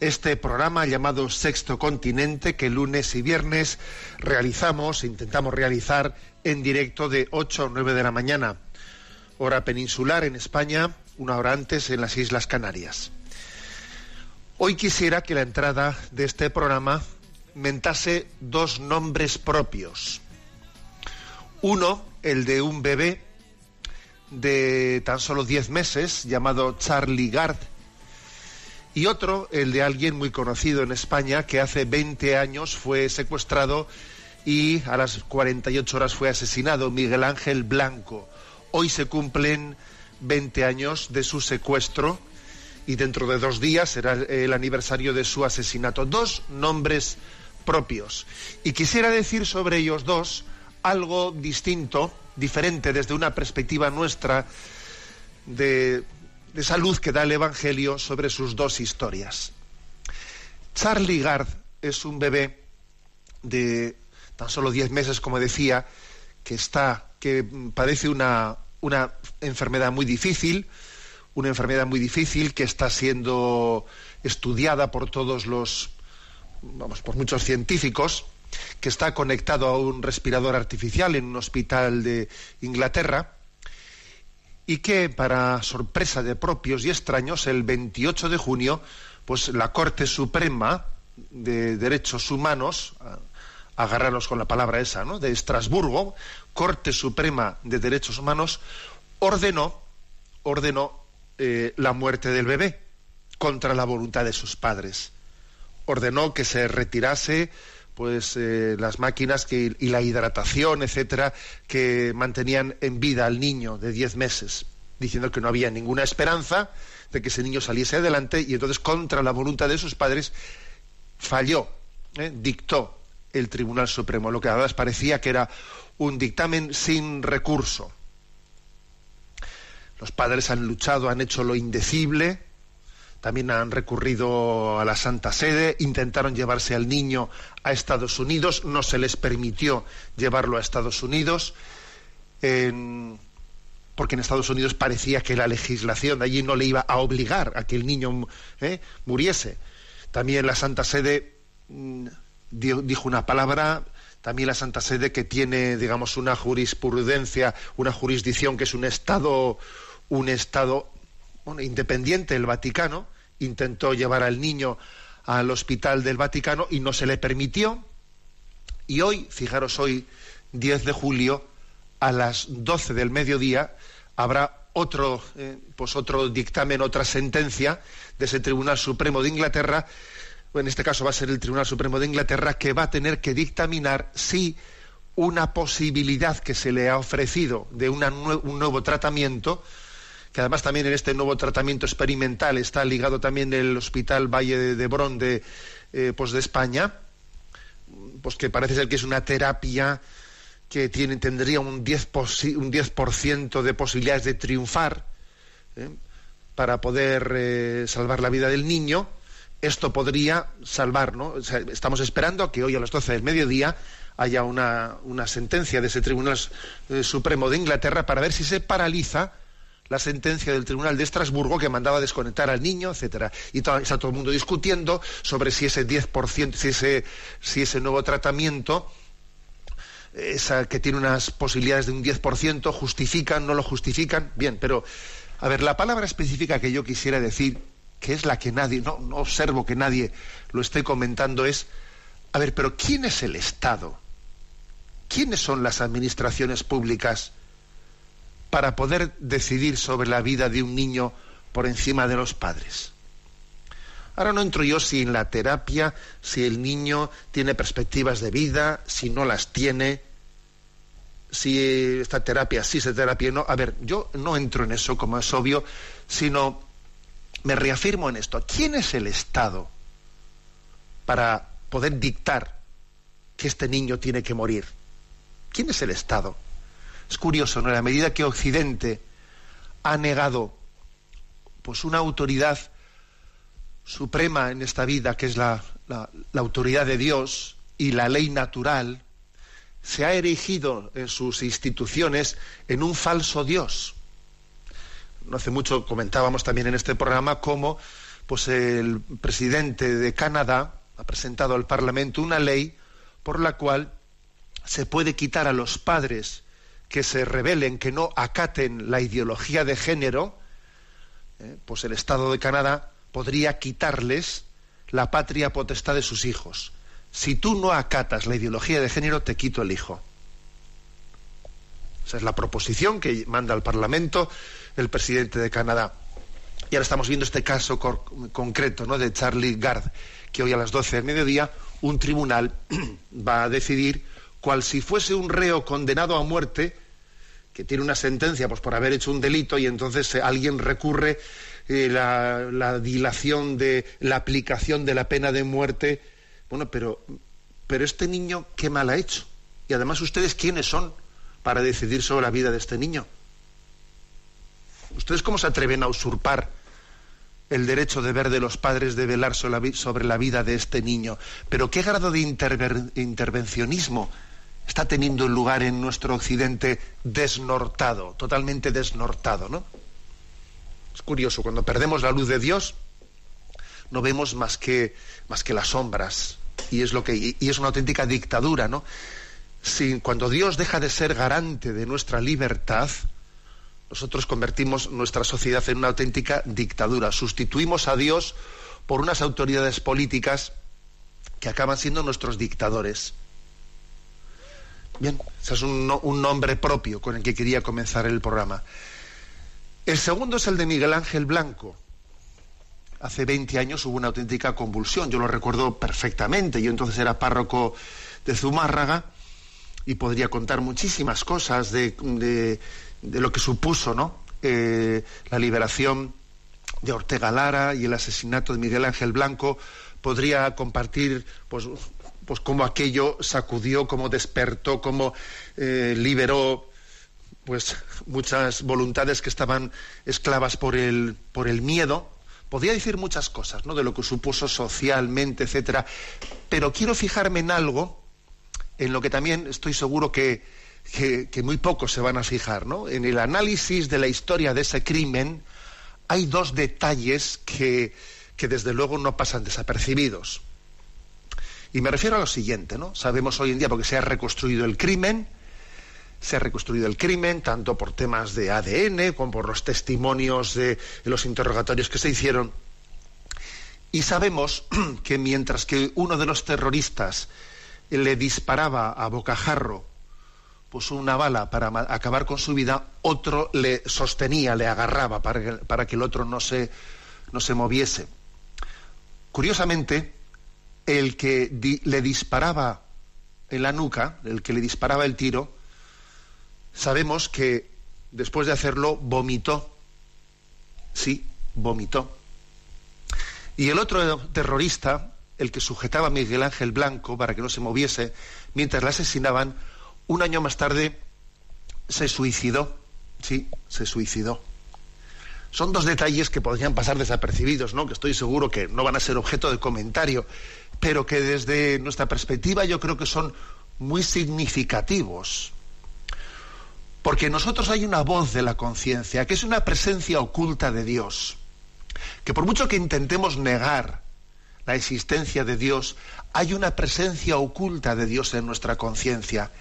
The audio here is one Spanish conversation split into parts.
este programa llamado Sexto Continente, que lunes y viernes realizamos, intentamos realizar en directo de 8 a 9 de la mañana, hora peninsular en España, una hora antes en las Islas Canarias. Hoy quisiera que la entrada de este programa mentase dos nombres propios. Uno, el de un bebé de tan solo 10 meses llamado Charlie Gard y otro, el de alguien muy conocido en España que hace 20 años fue secuestrado y a las 48 horas fue asesinado, Miguel Ángel Blanco. Hoy se cumplen 20 años de su secuestro y dentro de dos días será el aniversario de su asesinato. Dos nombres propios. Y quisiera decir sobre ellos dos algo distinto, diferente desde una perspectiva nuestra de, de esa luz que da el Evangelio sobre sus dos historias. Charlie Gard es un bebé de tan solo 10 meses, como decía, que está, que padece una, una enfermedad muy difícil, una enfermedad muy difícil que está siendo estudiada por todos los, vamos, por muchos científicos, que está conectado a un respirador artificial en un hospital de Inglaterra y que, para sorpresa de propios y extraños, el 28 de junio, pues la Corte Suprema de Derechos Humanos, agarrarnos con la palabra esa, ¿no? de Estrasburgo, Corte Suprema de Derechos Humanos, ordenó, ordenó eh, la muerte del bebé contra la voluntad de sus padres. Ordenó que se retirase pues eh, las máquinas que, y la hidratación, etcétera, que mantenían en vida al niño de 10 meses, diciendo que no había ninguna esperanza de que ese niño saliese adelante y entonces contra la voluntad de sus padres falló, ¿eh? dictó el Tribunal Supremo, lo que además parecía que era un dictamen sin recurso. Los padres han luchado, han hecho lo indecible, también han recurrido a la Santa Sede, intentaron llevarse al niño a Estados Unidos, no se les permitió llevarlo a Estados Unidos, porque en Estados Unidos parecía que la legislación de allí no le iba a obligar a que el niño ¿eh? muriese. También la Santa Sede mm, dijo una palabra, también la Santa Sede que tiene, digamos, una jurisprudencia, una jurisdicción que es un Estado, un Estado bueno, independiente, el Vaticano, intentó llevar al niño al hospital del Vaticano y no se le permitió. Y hoy, fijaros, hoy, 10 de julio, a las 12 del mediodía, habrá otro, eh, pues otro dictamen, otra sentencia de ese Tribunal Supremo de Inglaterra, en este caso va a ser el Tribunal Supremo de Inglaterra, que va a tener que dictaminar si una posibilidad que se le ha ofrecido de una un nuevo tratamiento, que además también en este nuevo tratamiento experimental está ligado también el Hospital Valle de, Brón de, eh, pues de España, pues que parece ser que es una terapia que tiene, tendría un 10%, posi- un 10 de posibilidades de triunfar ¿eh? para poder eh, salvar la vida del niño. Esto podría salvar, ¿no? Estamos esperando a que hoy a las 12 del mediodía haya una, una sentencia de ese Tribunal Supremo de Inglaterra para ver si se paraliza la sentencia del Tribunal de Estrasburgo que mandaba desconectar al niño, etcétera. Y está todo el mundo discutiendo sobre si ese 10%, si ese, si ese nuevo tratamiento, esa que tiene unas posibilidades de un 10%, justifican, no lo justifican. Bien, pero, a ver, la palabra específica que yo quisiera decir, que es la que nadie, no, no observo que nadie lo esté comentando, es A ver, pero ¿quién es el Estado? ¿Quiénes son las administraciones públicas para poder decidir sobre la vida de un niño por encima de los padres? Ahora no entro yo si en la terapia, si el niño tiene perspectivas de vida, si no las tiene, si esta terapia sí se terapia no. A ver, yo no entro en eso, como es obvio, sino me reafirmo en esto. ¿Quién es el Estado para poder dictar que este niño tiene que morir? ¿Quién es el Estado? Es curioso, ¿no? En la medida que Occidente ha negado pues una autoridad suprema en esta vida, que es la, la, autoridad de Dios y la ley natural, se ha erigido en sus instituciones en un falso Dios. No hace mucho comentábamos también en este programa cómo pues el presidente de Canadá ha presentado al Parlamento una ley por la cual se puede quitar a los padres que se rebelen, que no acaten la ideología de género, eh, pues el Estado de Canadá podría quitarles la patria potestad de sus hijos. Si tú no acatas la ideología de género, te quito el hijo. Esa es la proposición que manda al Parlamento el presidente de Canadá. Y ahora estamos viendo este caso concreto ¿no? de Charlie Gard, que hoy a las 12 del mediodía un tribunal va a decidir cual si fuese un reo condenado a muerte, que tiene una sentencia pues, por haber hecho un delito y entonces eh, alguien recurre eh, la, dilación de la aplicación de la pena de muerte. Bueno, pero, pero este niño, ¿qué mal ha hecho? Y además, ¿ustedes quiénes son para decidir sobre la vida de este niño? ¿Ustedes cómo se atreven a usurpar el derecho de ver de los padres de velar sobre la vida de este niño? Pero ¿qué grado de intervencionismo está teniendo lugar en nuestro occidente desnortado, totalmente desnortado, ¿no? Es curioso, cuando perdemos la luz de Dios, no vemos más que, más que las sombras. Y es, lo que, y es una auténtica dictadura, ¿no? Cuando Dios deja de ser garante de nuestra libertad, nosotros convertimos nuestra sociedad en una auténtica dictadura. Sustituimos a Dios por unas autoridades políticas que acaban siendo nuestros dictadores. Bien, ese es un, un nombre propio con el que quería comenzar el programa. El segundo es el de Miguel Ángel Blanco. Hace 20 años hubo una auténtica convulsión, yo lo recuerdo perfectamente. Yo entonces era párroco de Zumárraga y podría contar muchísimas cosas de, lo que supuso ¿no? Eh, la liberación de Ortega Lara y el asesinato de Miguel Ángel Blanco. Podría compartir pues, pues cómo aquello sacudió, cómo despertó, cómo eh, liberó pues muchas voluntades que estaban esclavas por el, por el miedo. Podría decir muchas cosas, ¿no? De lo que supuso socialmente, etcétera. Pero quiero fijarme en algo en lo que también estoy seguro que, que, muy pocos se van a fijar, ¿no? En el análisis de la historia de ese crimen hay dos detalles que, que desde luego no pasan desapercibidos. Y me refiero a lo siguiente, ¿no? Sabemos hoy en día, porque se ha reconstruido el crimen, se ha reconstruido el crimen, tanto por temas de ADN como por los testimonios de, los interrogatorios que se hicieron. Y sabemos que mientras que uno de los terroristas le disparaba a bocajarro pues una bala para acabar con su vida, otro le sostenía, le agarraba para que, para que el otro no se, no se moviese. Curiosamente, el que le disparaba en la nuca, el que le disparaba el tiro, sabemos que después de hacerlo vomitó. Sí, vomitó. Y el otro terrorista, el que sujetaba a Miguel Ángel Blanco para que no se moviese mientras la asesinaban, un año más tarde se suicidó. Sí, se suicidó. Son dos detalles que podrían pasar desapercibidos, ¿no? Que estoy seguro que no van a ser objeto de comentario, pero que desde nuestra perspectiva yo creo que son muy significativos. Porque en nosotros hay una voz de la conciencia, que es una presencia oculta de Dios, que por mucho que intentemos negar la existencia de Dios, hay una presencia oculta de Dios en nuestra conciencia,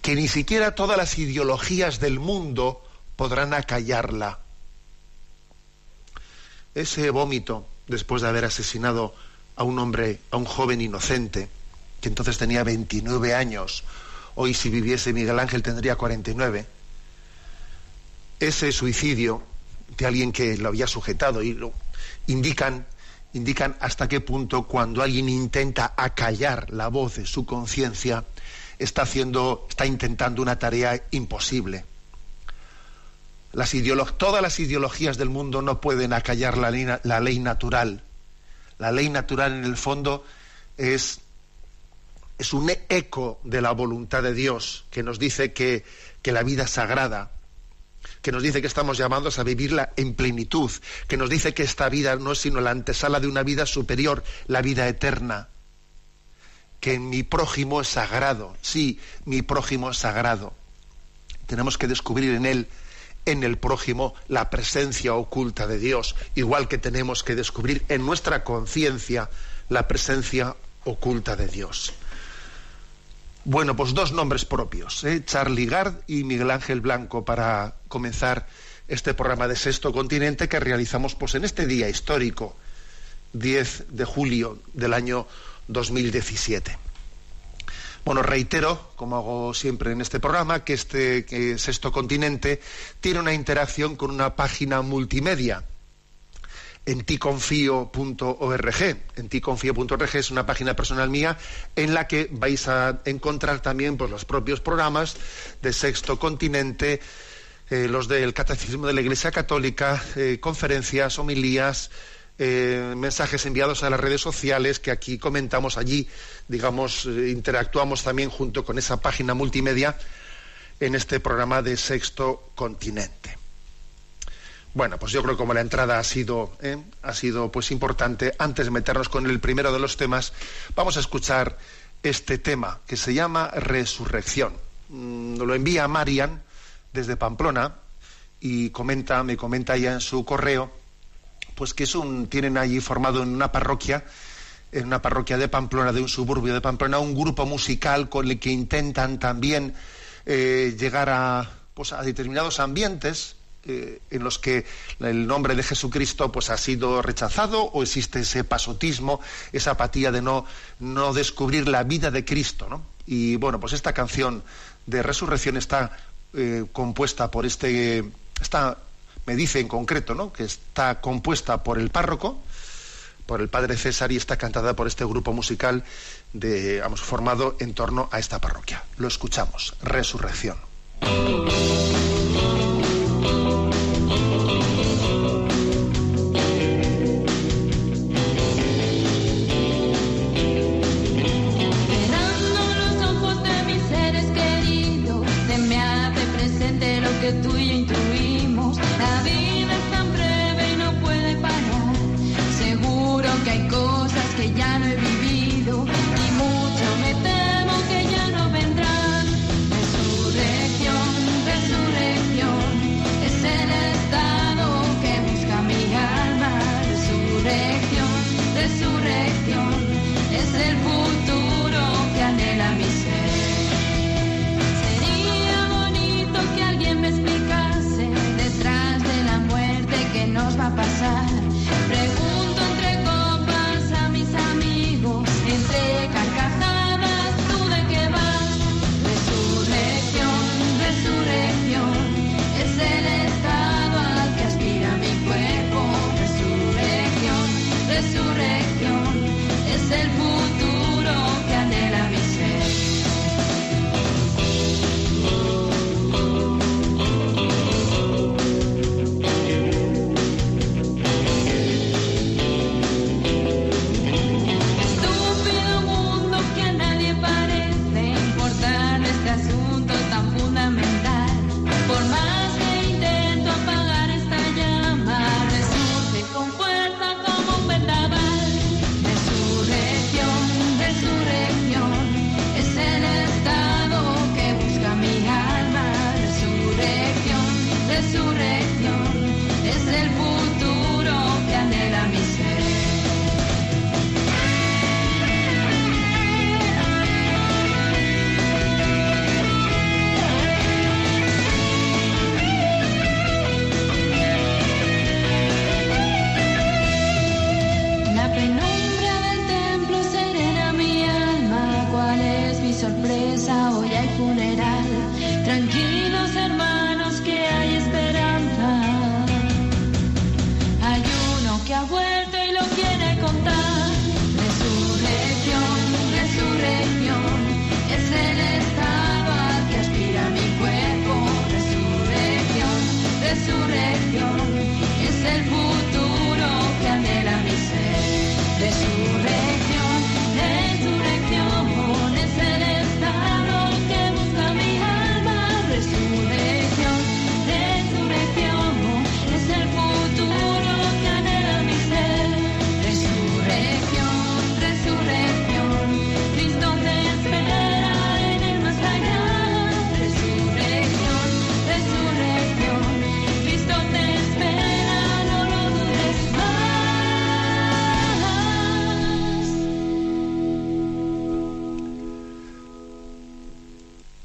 que ni siquiera todas las ideologías del mundo podrán acallarla. Ese vómito, después de haber asesinado a un hombre, a un joven inocente, que entonces tenía 29 años. Hoy si viviese Miguel Ángel tendría 49. Ese suicidio de alguien que lo había sujetado y lo indican indican hasta qué punto cuando alguien intenta acallar la voz de su conciencia está haciendo está intentando una tarea imposible. Todas las ideologías del mundo no pueden acallar la ley, natural. La ley natural en el fondo es es un eco de la voluntad de Dios que nos dice que, que la vida es sagrada, que nos dice que estamos llamados a vivirla en plenitud, que nos dice que esta vida no es sino la antesala de una vida superior, la vida eterna, que mi prójimo es sagrado, sí, mi prójimo es sagrado. Tenemos que descubrir en él, en el prójimo, la presencia oculta de Dios, igual que tenemos que descubrir en nuestra conciencia la presencia oculta de Dios. Bueno, pues dos nombres propios, ¿eh? Charlie Gard y Miguel Ángel Blanco, para comenzar este programa de Sexto Continente que realizamos pues, en este día histórico, 10 de julio del año 2017. Bueno, reitero, como hago siempre en este programa, que este Sexto Continente tiene una interacción con una página multimedia en ticonfío.org. En ticonfío.org es una página personal mía en la que vais a encontrar también pues, los propios programas de Sexto Continente, eh, los del Catecismo de la Iglesia Católica, eh, conferencias, homilías, eh, mensajes enviados a las redes sociales que aquí comentamos allí, digamos, interactuamos también junto con esa página multimedia en este programa de Sexto Continente. Bueno, pues yo creo que como la entrada ha sido, ¿eh? ha sido pues importante, antes de meternos con el primero de los temas, vamos a escuchar este tema que se llama Resurrección. Mm, lo envía Marian desde Pamplona y comenta, me comenta ya en su correo, pues que es un, tienen allí formado en una parroquia, en una parroquia de Pamplona, de un suburbio de Pamplona, un grupo musical con el que intentan también eh, llegar a, pues, a determinados ambientes en los que el nombre de Jesucristo pues ha sido rechazado o existe ese pasotismo, esa apatía de no, no descubrir la vida de Cristo, ¿no? Y bueno, pues esta canción de resurrección está eh, compuesta por este, está, me dice en concreto, ¿no? Que está compuesta por el párroco, por el padre César y está cantada por este grupo musical de, vamos, formado en torno a esta parroquia. Lo escuchamos, Resurrección.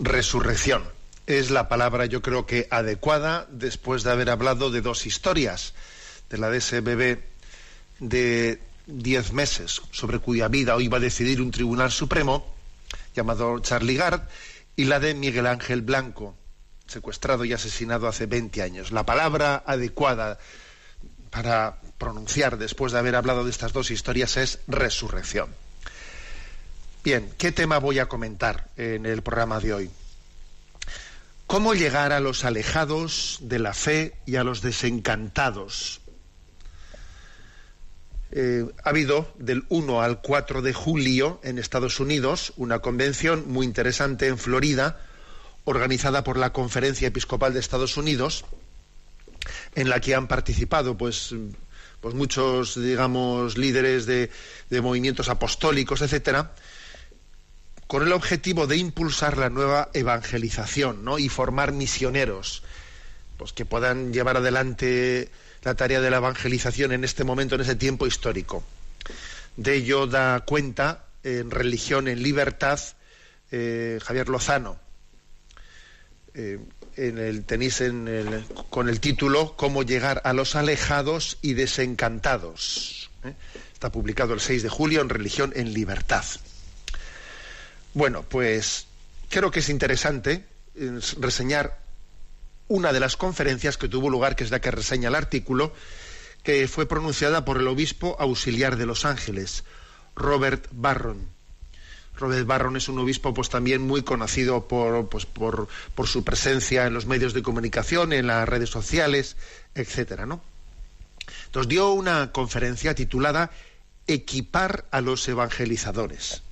Resurrección. Es la palabra yo creo que adecuada después de haber hablado de dos historias, de la de ese bebé de diez meses, sobre cuya vida hoy va a decidir un tribunal supremo, llamado Charlie Gard, y la de Miguel Ángel Blanco, secuestrado y asesinado hace 20 años. La palabra adecuada para pronunciar después de haber hablado de estas dos historias es resurrección. Bien, ¿qué tema voy a comentar en el programa de hoy? ¿Cómo llegar a los alejados de la fe y a los desencantados? Eh, ha habido del 1 al 4 de julio en Estados Unidos una convención muy interesante en Florida, organizada por la Conferencia Episcopal de Estados Unidos, en la que han participado pues, pues muchos, digamos, líderes de, de movimientos apostólicos, etcétera, con el objetivo de impulsar la nueva evangelización ¿no? y formar misioneros pues que puedan llevar adelante la tarea de la evangelización en este momento, en ese tiempo histórico. De ello da cuenta en Religión en Libertad eh, Javier Lozano. Eh, en el, tenéis con el título Cómo llegar a los alejados y desencantados. ¿eh? Está publicado el 6 de julio en Religión en Libertad. Bueno, pues creo que es interesante eh, reseñar una de las conferencias que tuvo lugar, que es la que reseña el artículo, que fue pronunciada por el obispo auxiliar de Los Ángeles, Robert Barron. Robert Barron es un obispo pues también muy conocido por, pues, por, por su presencia en los medios de comunicación, en las redes sociales, etcétera, ¿no? Entonces dio una conferencia titulada Equipar a los evangelizadores.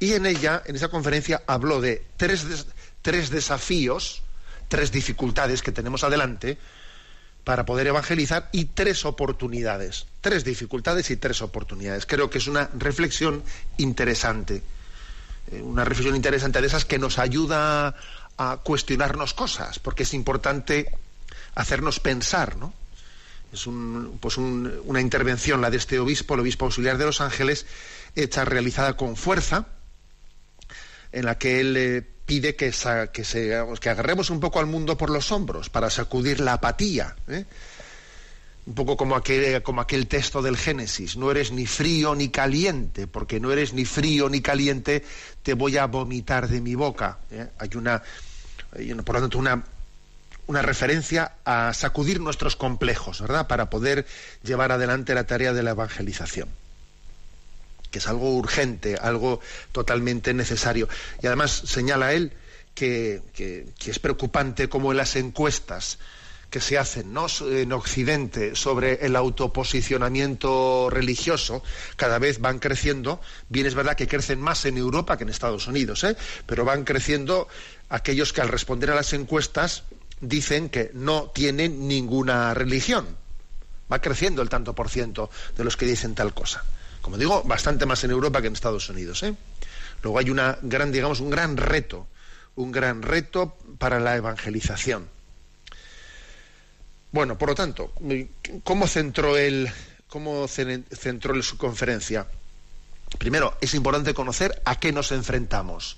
Y en ella, en esa conferencia, habló de tres, tres desafíos, tres dificultades que tenemos adelante para poder evangelizar y tres oportunidades. Tres dificultades y tres oportunidades. Creo que es una reflexión interesante. Eh, una reflexión interesante de esas que nos ayuda a cuestionarnos cosas, porque es importante hacernos pensar, ¿no? Es un, pues una intervención, la de este obispo, el obispo auxiliar de Los Ángeles, hecha, realizada con fuerza, en la que él eh, pide que, que, se, agarremos un poco al mundo por los hombros para sacudir la apatía. ¿eh? Un poco como aquel, como aquel texto del Génesis, no eres ni frío ni caliente, porque no eres ni frío ni caliente, te voy a vomitar de mi boca. ¿eh? Hay, una, hay por lo tanto, una, una referencia a sacudir nuestros complejos, ¿verdad? Para poder llevar adelante la tarea de la evangelización que es algo urgente, algo totalmente necesario. Y además señala él que, es preocupante como en las encuestas que se hacen en Occidente sobre el autoposicionamiento religioso cada vez van creciendo. Bien es verdad que crecen más en Europa que en Estados Unidos, ¿eh? pero van creciendo aquellos que al responder a las encuestas dicen que no tienen ninguna religión. Va creciendo el tanto por ciento de los que dicen tal cosa. Como digo, bastante más en Europa que en Estados Unidos. ¿eh? Luego hay una gran, digamos, un gran reto, un gran reto para la evangelización. Bueno, por lo tanto, ¿cómo centró él, cómo centró su conferencia? Primero, es importante conocer a qué nos enfrentamos,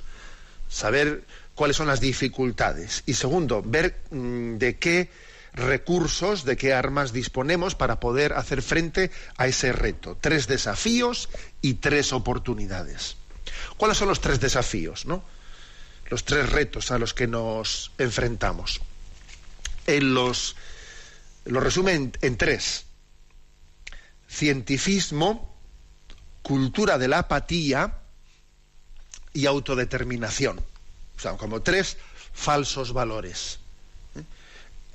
saber cuáles son las dificultades. Y segundo, ver mm, de qué recursos, de qué armas disponemos para poder hacer frente a ese reto. Tres desafíos y tres oportunidades. ¿Cuáles son los tres desafíos, no? Los tres retos a los que nos enfrentamos. Él los, los resume en, tres. Cientifismo, cultura de la apatía y autodeterminación. O sea, como tres falsos valores.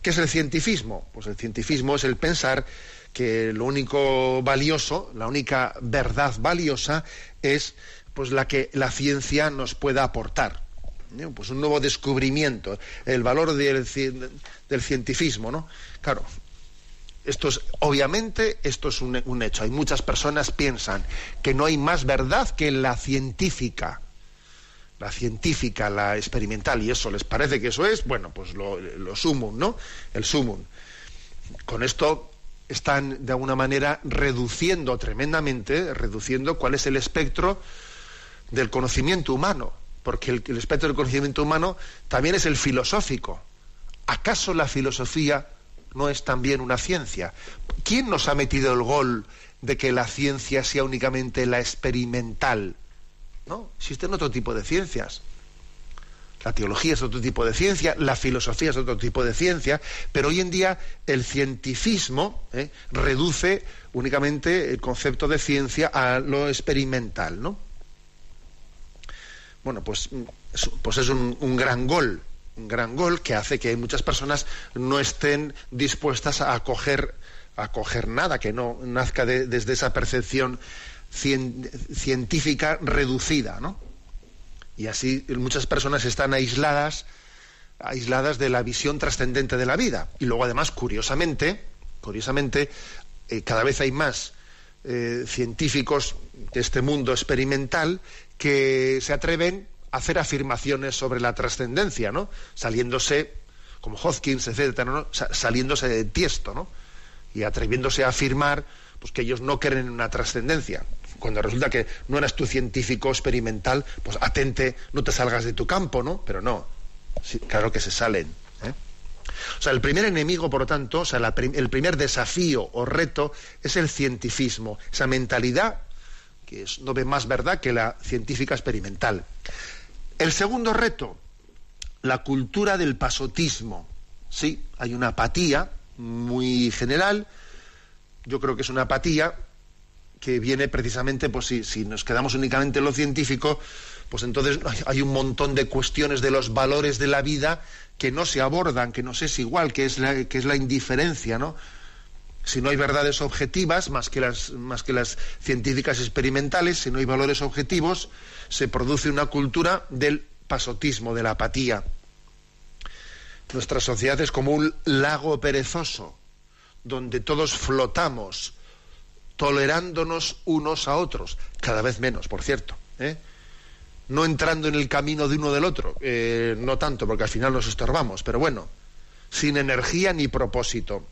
¿Qué es el cientifismo? Pues el cientifismo es el pensar que lo único valioso, la única verdad valiosa es pues la que la ciencia nos pueda aportar. Pues un nuevo descubrimiento, el valor del, del cientifismo, ¿no? Claro, esto es, obviamente, esto es un, un, hecho. Hay muchas personas piensan que no hay más verdad que la científica la científica, la experimental, y eso les parece que eso es, bueno, pues lo, lo sumum, ¿no? El sumum. Con esto están de alguna manera reduciendo tremendamente, reduciendo cuál es el espectro del conocimiento humano, porque el, el espectro del conocimiento humano también es el filosófico. ¿Acaso la filosofía no es también una ciencia? ¿Quién nos ha metido el gol de que la ciencia sea únicamente la experimental? No, existen otro tipo de ciencias. La teología es otro tipo de ciencia, la filosofía es otro tipo de ciencia, pero hoy en día el cientificismo ¿eh? reduce únicamente el concepto de ciencia a lo experimental, ¿no? Bueno, pues, pues es un, gran gol, un gran gol que hace que muchas personas no estén dispuestas a acoger, a acoger nada que no nazca de- desde esa percepción cien- científica reducida, ¿no? Y así muchas personas están aisladas, aisladas de la visión trascendente de la vida. Y luego, además, curiosamente, curiosamente, eh, cada vez hay más eh, científicos de este mundo experimental que se atreven a hacer afirmaciones sobre la trascendencia, ¿no? Saliéndose, como Hopkins, etcétera, ¿no? Sa- saliéndose de tiesto, ¿no? Y atreviéndose a afirmar pues, que ellos no creen en una trascendencia. Cuando resulta que no eres tu científico experimental, pues atente, no te salgas de tu campo, ¿no? Pero no, sí, claro que se salen. ¿eh? O sea, el primer enemigo, por lo tanto, o sea, el primer desafío o reto es el cientificismo, esa mentalidad que es- no ve más verdad que la científica experimental. El segundo reto, la cultura del pasotismo. Sí, hay una apatía muy general. Yo creo que es una apatía que viene precisamente, pues si, si nos quedamos únicamente en lo científico, pues entonces hay- un montón de cuestiones de los valores de la vida que no se abordan, que nos es igual, que es la, que es la indiferencia, ¿no? Si no hay verdades objetivas, más que, las, más que las científicas experimentales, si no hay valores objetivos, se produce una cultura del pasotismo, de la apatía. Nuestra sociedad es como un lago perezoso, donde todos flotamos, tolerándonos unos a otros, cada vez menos, por cierto. ¿eh? No entrando en el camino de uno del otro, eh, no tanto, porque al final nos estorbamos, pero bueno, sin energía ni propósito.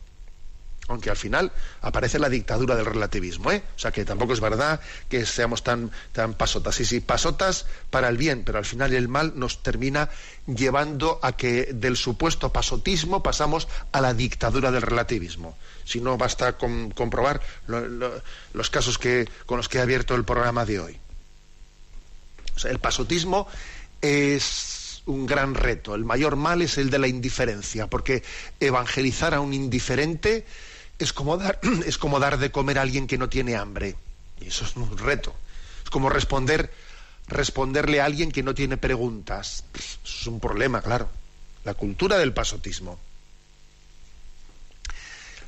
Aunque al final aparece la dictadura del relativismo, ¿eh? O sea que tampoco es verdad que seamos tan, tan pasotas. Sí, sí, pasotas para el bien, pero al final el mal nos termina llevando a que del supuesto pasotismo pasamos a la dictadura del relativismo. Si no, basta con comprobar lo- lo- los casos que, con los que he abierto el programa de hoy. El pasotismo es un gran reto. El mayor mal es el de la indiferencia, porque evangelizar a un indiferente es como dar, es como dar de comer a alguien que no tiene hambre. Y eso es un reto. Es como responder, responderle a alguien que no tiene preguntas. Eso es un problema, claro. La cultura del pasotismo.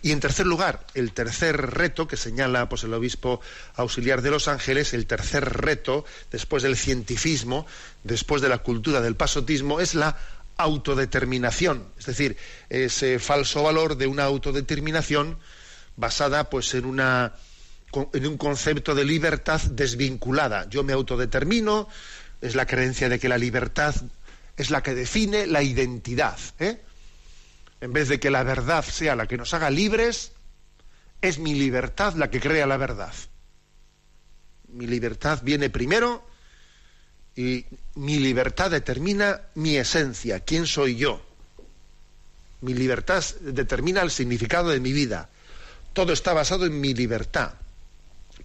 Y en tercer lugar, el tercer reto que señala pues, el obispo auxiliar de Los Ángeles, el tercer reto, después del cientifismo, después de la cultura del pasotismo, es la autodeterminación, es decir, ese falso valor de una autodeterminación basada pues en una en un concepto de libertad desvinculada. Yo me autodetermino, es la creencia de que la libertad es la que define la identidad. ¿eh? En vez de que la verdad sea la que nos haga libres, es mi libertad la que crea la verdad. Mi libertad viene primero y mi libertad determina mi esencia, quién soy yo. Mi libertad determina el significado de mi vida. Todo está basado en mi libertad.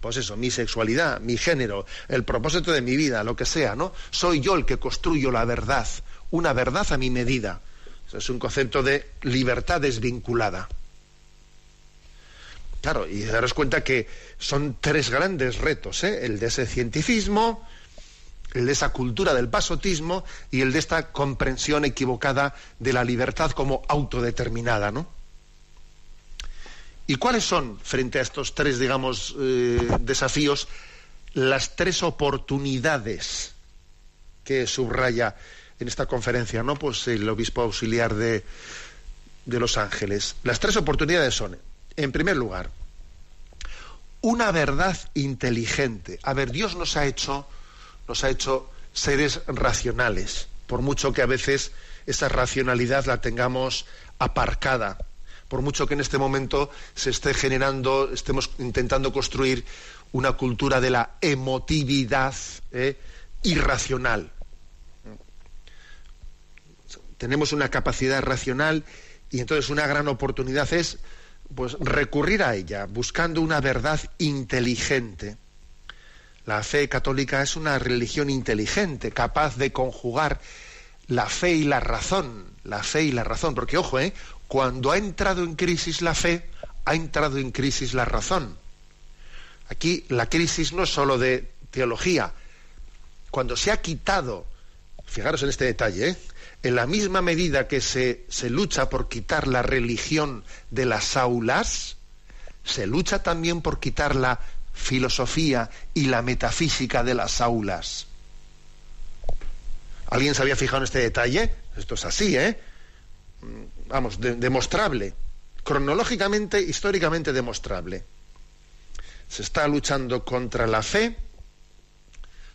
Pues eso, mi sexualidad, mi género, el propósito de mi vida, lo que sea, ¿no? Soy yo el que construyo la verdad, una verdad a mi medida. Es un concepto de libertad desvinculada. Claro, y daros cuenta que son tres grandes retos, ¿eh? el de ese cientificismo, el de esa cultura del pasotismo y el de esta comprensión equivocada de la libertad como autodeterminada, ¿no? ¿Y cuáles son, frente a estos tres, digamos, eh, desafíos, las tres oportunidades que subraya en esta conferencia, ¿no? Pues el obispo auxiliar de, de Los Ángeles. Las tres oportunidades son, en primer lugar, una verdad inteligente. A ver, Dios nos ha hecho, nos ha hecho seres racionales, por mucho que a veces esa racionalidad la tengamos aparcada, por mucho que en este momento se esté generando, estemos intentando construir una cultura de la emotividad ¿eh? irracional. Tenemos una capacidad racional y entonces una gran oportunidad es pues recurrir a ella, buscando una verdad inteligente. La fe católica es una religión inteligente, capaz de conjugar la fe y la razón, la fe y la razón, porque ojo, ¿eh? cuando ha entrado en crisis la fe, ha entrado en crisis la razón. Aquí la crisis no es solo de teología, cuando se ha quitado, fijaros en este detalle, ¿eh? En la misma medida que se, se lucha por quitar la religión de las aulas, se lucha también por quitar la filosofía y la metafísica de las aulas. ¿Alguien se había fijado en este detalle? Esto es así, ¿eh? Vamos, demostrable. Cronológicamente, históricamente demostrable. Se está luchando contra la fe,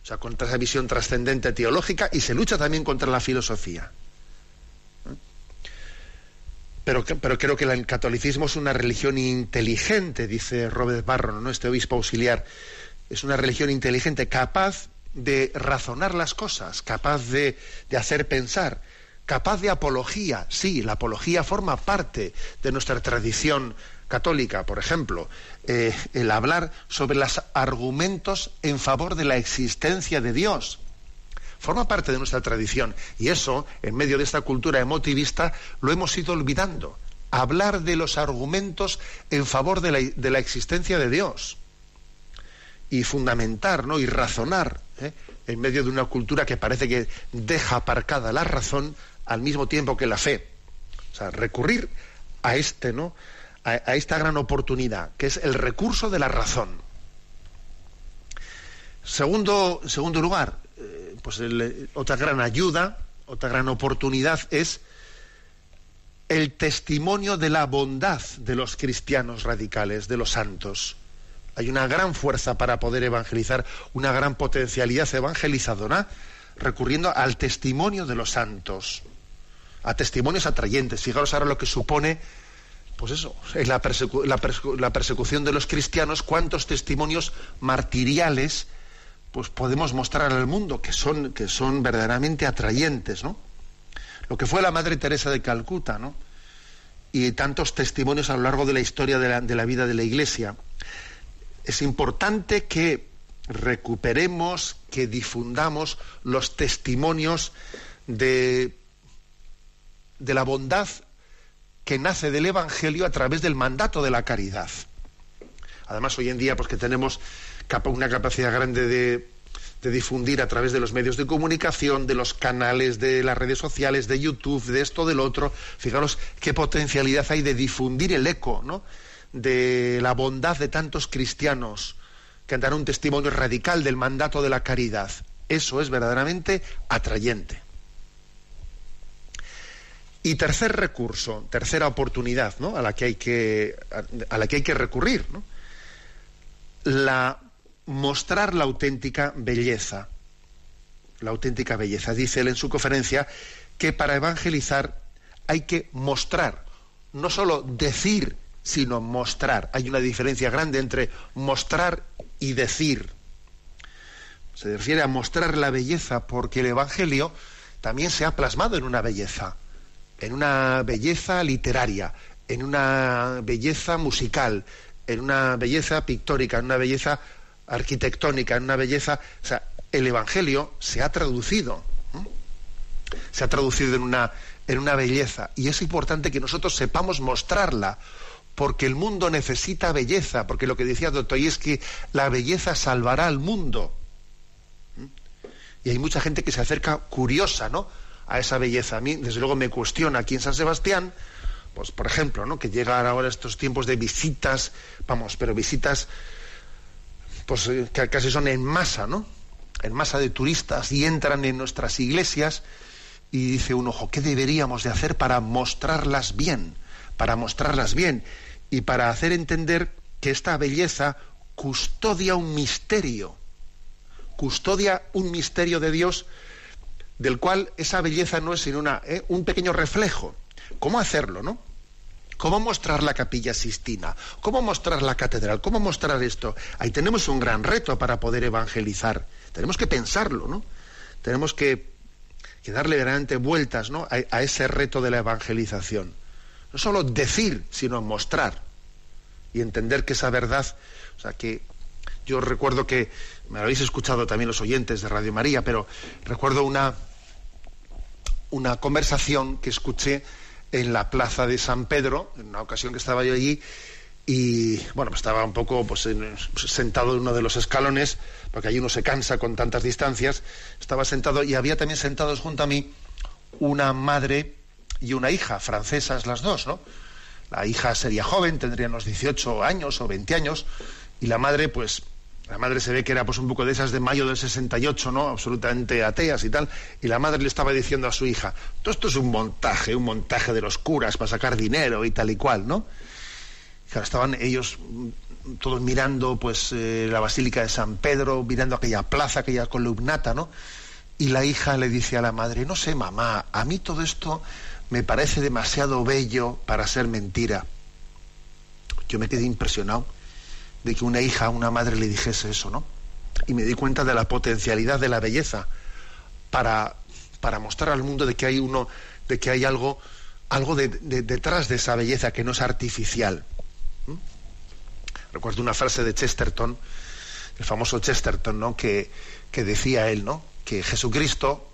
o sea, contra esa visión trascendente teológica, y se lucha también contra la filosofía. Pero, creo que el catolicismo es una religión inteligente, dice Robert Barron, ¿no? este obispo auxiliar. Es una religión inteligente, capaz de razonar las cosas, capaz de, de hacer pensar, capaz de apología. Sí, la apología forma parte de nuestra tradición católica, por ejemplo, eh, el hablar sobre los argumentos en favor de la existencia de Dios. Forma parte de nuestra tradición y eso, en medio de esta cultura emotivista, lo hemos ido olvidando. Hablar de los argumentos en favor de la, de la existencia de Dios y fundamentar ¿no? y razonar ¿eh? en medio de una cultura que parece que deja aparcada la razón al mismo tiempo que la fe. O sea, recurrir a este, ¿no? A, esta gran oportunidad, que es el recurso de la razón. Segundo, segundo lugar, eh, pues otra gran ayuda, otra gran oportunidad es el testimonio de la bondad de los cristianos radicales, de los santos. Hay una gran fuerza para poder evangelizar, una gran potencialidad evangelizadora, recurriendo al testimonio de los santos, a testimonios atrayentes. Fijaros ahora lo que supone, pues eso, la, la, persecución de los cristianos, cuántos testimonios martiriales pues podemos mostrar al mundo que son, que son verdaderamente atrayentes, ¿no? Lo que fue la Madre Teresa de Calcuta, ¿no? Y tantos testimonios a lo largo de la historia de la vida de la Iglesia es importante que recuperemos, que difundamos los testimonios de, de la bondad que nace del Evangelio a través del mandato de la caridad. Además, hoy en día, pues que tenemos una capacidad grande de, de difundir a través de los medios de comunicación, de los canales, de las redes sociales, de YouTube, de esto, del otro. Fijaros qué potencialidad hay de difundir el eco, ¿no? de la bondad de tantos cristianos que dan un testimonio radical del mandato de la caridad. Eso es verdaderamente atrayente. Y tercer recurso, tercera oportunidad ¿no? a, la que hay que, a, la que hay que recurrir, la mostrar la auténtica belleza. La auténtica belleza. Dice él en su conferencia que para evangelizar hay que mostrar, no solo decir sino mostrar. Hay una diferencia grande entre mostrar y decir. Se refiere a mostrar la belleza porque el Evangelio también se ha plasmado en una belleza, en una belleza literaria, en una belleza musical, en una belleza pictórica, en una belleza arquitectónica, en una belleza... O sea, el Evangelio se ha traducido, se ha traducido en una, en una belleza y es importante que nosotros sepamos mostrarla porque el mundo necesita belleza, porque lo que decía que la belleza salvará al mundo. Y hay mucha gente que se acerca curiosa, ¿no? A esa belleza. A mí, desde luego, me cuestiona aquí en San Sebastián, pues, por ejemplo, ¿no? Que llegan ahora estos tiempos de visitas, vamos, pero visitas, pues, eh, casi son en masa, ¿no? En masa de turistas y entran en nuestras iglesias y dice uno, ojo, ¿qué deberíamos de hacer para mostrarlas bien? para mostrarlas bien y para hacer entender que esta belleza custodia un misterio, custodia un misterio de Dios del cual esa belleza no es sino una, ¿eh? un pequeño reflejo. ¿Cómo hacerlo, no? ¿Cómo mostrar la capilla sistina? ¿Cómo mostrar la catedral? ¿Cómo mostrar esto? Ahí tenemos un gran reto para poder evangelizar. Tenemos que pensarlo, ¿no? Tenemos que, darle verdaderamente vueltas ¿no? a, ese reto de la evangelización. No solo decir, sino mostrar y entender que esa verdad, o sea, que yo recuerdo que, me habéis escuchado también los oyentes de Radio María, pero recuerdo una, una conversación que escuché en la plaza de San Pedro, en una ocasión que estaba yo allí, y bueno, pues estaba un poco pues, sentado en uno de los escalones, porque allí uno se cansa con tantas distancias, estaba sentado y había también sentados junto a mí una madre y una hija, francesas las dos, ¿no? La hija sería joven, tendría unos 18 años o 20 años, y la madre, pues, la madre se ve que era pues un poco de esas de mayo del 68, ¿no? Absolutamente ateas y tal, y la madre le estaba diciendo a su hija, todo esto es un montaje, un montaje de los curas para sacar dinero y tal y cual, ¿no? estaban ellos mm, todos mirando pues eh, la Basílica de San Pedro, mirando aquella plaza, aquella columnata, ¿no? Y la hija le dice a la madre, no sé, mamá, a mí todo esto me parece demasiado bello para ser mentira. Yo me quedé impresionado de que una hija a una madre le dijese eso, ¿no? Y me di cuenta de la potencialidad de la belleza para, para mostrar al mundo de que hay uno, de que hay algo, algo detrás de esa belleza que no es artificial. Recuerdo una frase de Chesterton, el famoso Chesterton, ¿no? que, que decía él, ¿no? que Jesucristo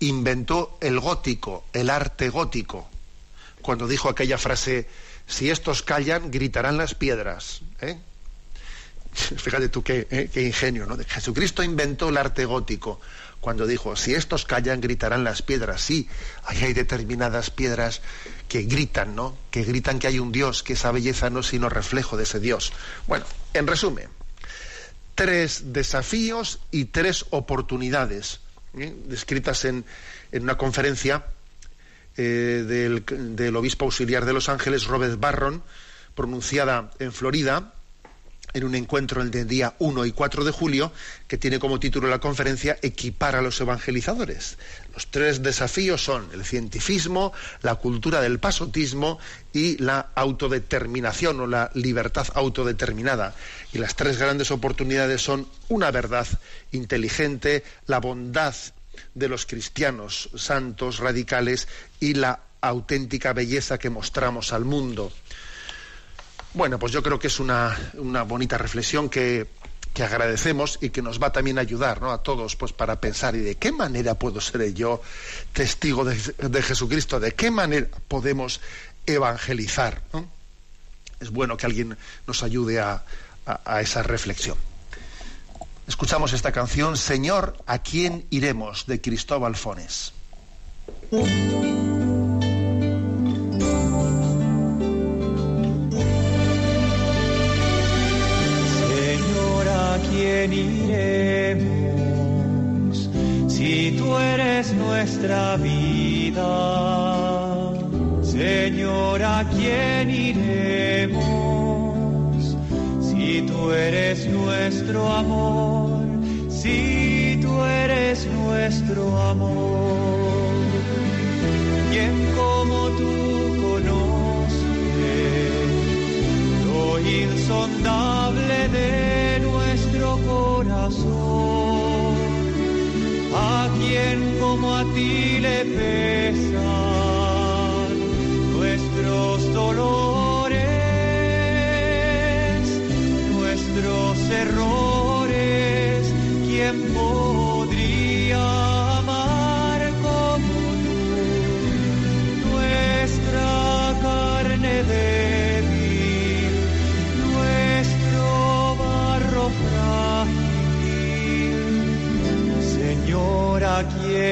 inventó el gótico, el arte gótico, cuando dijo aquella frase, si estos callan, gritarán las piedras. ¿eh? Fíjate tú qué, ¿eh? qué ingenio, ¿no? Jesucristo inventó el arte gótico cuando dijo, si estos callan, gritarán las piedras. Sí, ahí hay determinadas piedras que gritan, ¿no? Que gritan que hay un Dios, que esa belleza no es sino reflejo de ese Dios. Bueno, en resumen, tres desafíos y tres oportunidades ¿eh? descritas en, una conferencia eh, del obispo auxiliar de Los Ángeles, Robert Barron, pronunciada en Florida, en un encuentro el de día 1 y 4 de julio, que tiene como título la conferencia Equipar a los evangelizadores. Los tres desafíos son el cientifismo, la cultura del pasotismo y la autodeterminación o la libertad autodeterminada. Y las tres grandes oportunidades son una verdad inteligente, la bondad de los cristianos santos, radicales y la auténtica belleza que mostramos al mundo. Bueno, pues yo creo que es una, bonita reflexión que, agradecemos y que nos va también a ayudar ¿no? a todos pues para pensar y de qué manera puedo ser yo testigo de, Jesucristo, de qué manera podemos evangelizar. Es bueno que alguien nos ayude a, a esa reflexión. Escuchamos esta canción, Señor, ¿a quién iremos? de Cristóbal Fones. Nuestra vida? Señor, ¿a quién iremos si tú eres nuestro amor? Si tú eres nuestro amor,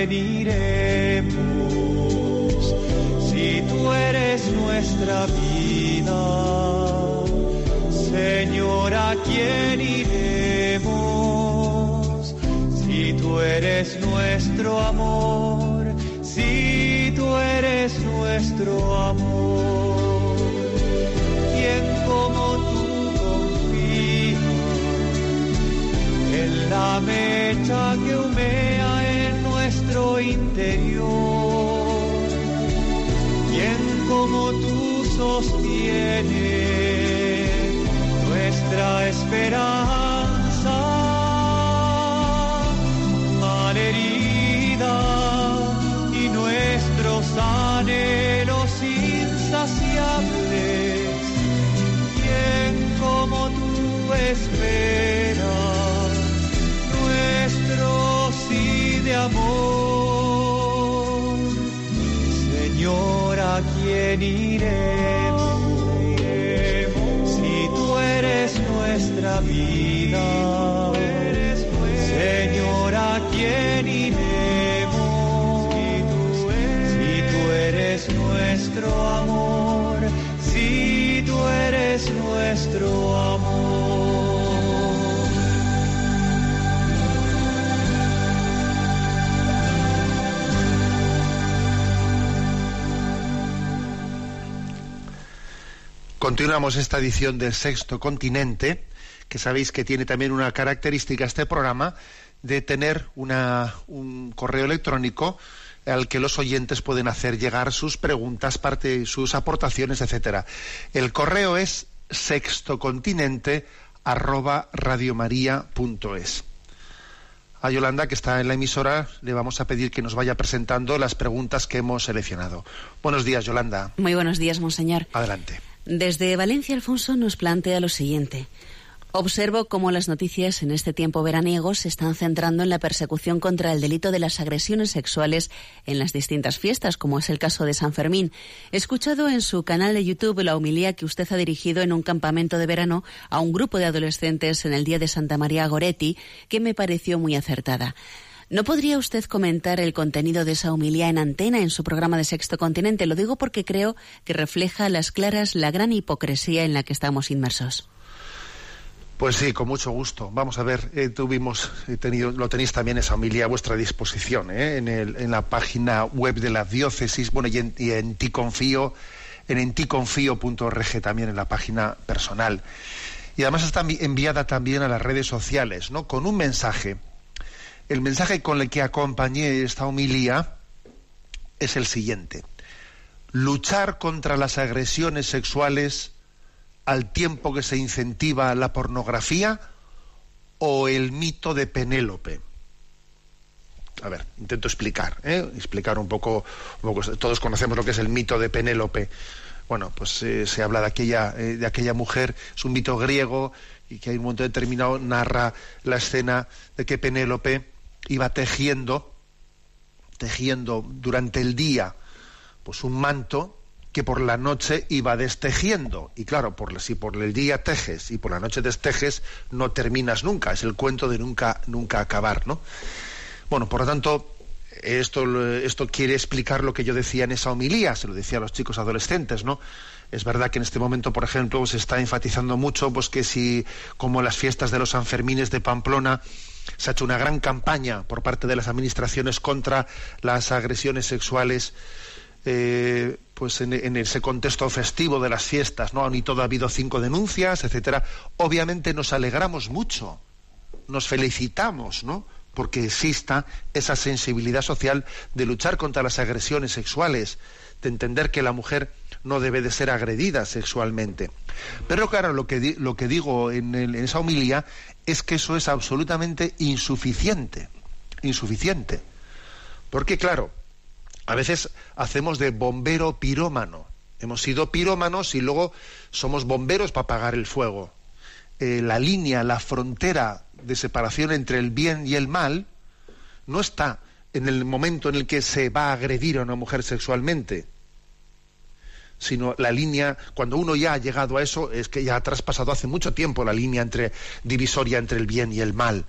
quién iremos? Si tú eres nuestra vida, Señor, ¿a quién iremos? Si tú eres nuestro amor, si tú eres nuestro amor, ¿quién como tú confía en la humea interior, quien como tú sostiene nuestra esperanza, malherida y nuestros anhelos insaciables, quien como tú esperas. Continuamos esta edición del Sexto Continente, que sabéis que tiene también una característica este programa de tener una, un correo electrónico al que los oyentes pueden hacer llegar sus preguntas, parte, sus aportaciones, etcétera. El correo es sextocontinente arroba radiomaria.es. A Yolanda, que está en la emisora, le vamos a pedir que nos vaya presentando las preguntas que hemos seleccionado. Buenos días, Yolanda. Muy buenos días, monseñor. Adelante. Desde Valencia, Alfonso nos plantea lo siguiente. Observo cómo las noticias en este tiempo veraniego se están centrando en la persecución contra el delito de las agresiones sexuales en las distintas fiestas, como es el caso de San Fermín. He escuchado en su canal de YouTube la homilía que usted ha dirigido en un campamento de verano a un grupo de adolescentes en el día de Santa María Goretti, que me pareció muy acertada. ¿No podría usted comentar el contenido de esa humilía en antena en su programa de Sexto Continente? Lo digo porque creo que refleja a las claras la gran hipocresía en la que estamos inmersos. Pues sí, con mucho gusto. Vamos a ver, eh, tuvimos, tenido, lo tenéis también esa humilía a vuestra disposición eh, en, el, en, la página web de la diócesis, bueno, y en, y en ti confío, en enticonfío.org también en la página personal. Y además está enviada también a las redes sociales, ¿no? Con un mensaje el mensaje con el que acompañé esta homilía es el siguiente. Luchar contra las agresiones sexuales al tiempo que se incentiva la pornografía o el mito de Penélope. A ver, intento explicar, ¿eh? explicar un poco, Todos conocemos lo que es el mito de Penélope. Bueno, pues eh, se habla de aquella, eh, de aquella mujer, es un mito griego y que hay un momento determinado narra la escena de que Penélope iba tejiendo, tejiendo durante el día, pues un manto que por la noche iba destejiendo. Y claro, por, si por el día tejes y por la noche destejes, no terminas nunca. Es el cuento de nunca, nunca acabar, ¿no? Bueno, por lo tanto, esto, esto quiere explicar lo que yo decía en esa homilía, se lo decía a los chicos adolescentes, ¿no? Es verdad que en este momento, por ejemplo, se está enfatizando mucho, pues que si, como las fiestas de los Sanfermines de Pamplona, se ha hecho una gran campaña por parte de las administraciones contra las agresiones sexuales eh, pues en, ese contexto festivo de las fiestas, ¿no? Ni todo ha habido cinco denuncias, etcétera. Obviamente nos alegramos mucho, nos felicitamos, ¿no? Porque exista esa sensibilidad social de luchar contra las agresiones sexuales, de entender que la mujer no debe de ser agredida sexualmente. Pero claro, lo que, lo que digo en, en esa homilía es que eso es absolutamente insuficiente, insuficiente. Porque claro, a veces hacemos de bombero pirómano. Hemos sido pirómanos y luego somos bomberos para apagar el fuego. Eh, la línea, la frontera de separación entre el bien y el mal no está en el momento en el que se va a agredir a una mujer sexualmente, sino la línea, cuando uno ya ha llegado a eso, es que ya ha traspasado hace mucho tiempo la línea entre divisoria entre el bien y el mal.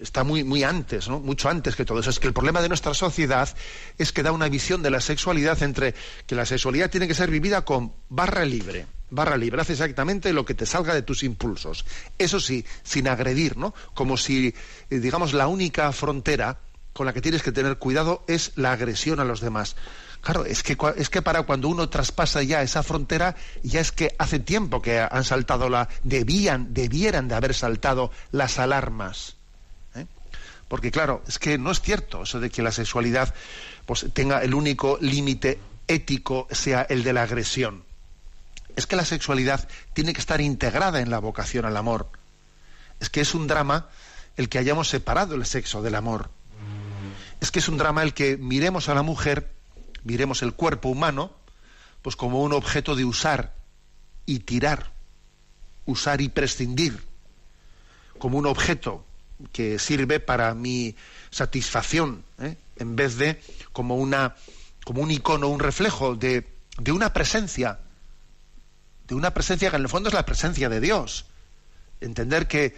Está muy, muy antes, ¿no? Mucho antes que todo eso. Es que el problema de nuestra sociedad es que da una visión de la sexualidad entre que la sexualidad tiene que ser vivida con barra libre. Barra libre, hace exactamente lo que te salga de tus impulsos. Eso sí, sin agredir, ¿no? Como si, eh, digamos, la única frontera con la que tienes que tener cuidado es la agresión a los demás. Claro, es que, es que para cuando uno traspasa ya esa frontera, ya es que hace tiempo que han saltado la. debían, debieran de haber saltado las alarmas. ¿eh? Porque claro, es que no es cierto eso de que la sexualidad pues, tenga el único límite ético sea el de la agresión. Es que la sexualidad tiene que estar integrada en la vocación al amor. Es que es un drama el que hayamos separado el sexo del amor. Es que es un drama el que miremos a la mujer miremos el cuerpo humano pues como un objeto de usar y tirar, usar y prescindir, como un objeto que sirve para mi satisfacción, ¿eh? en vez de como una como un icono, un reflejo de, de una presencia, de una presencia que en el fondo es la presencia de Dios. Entender que,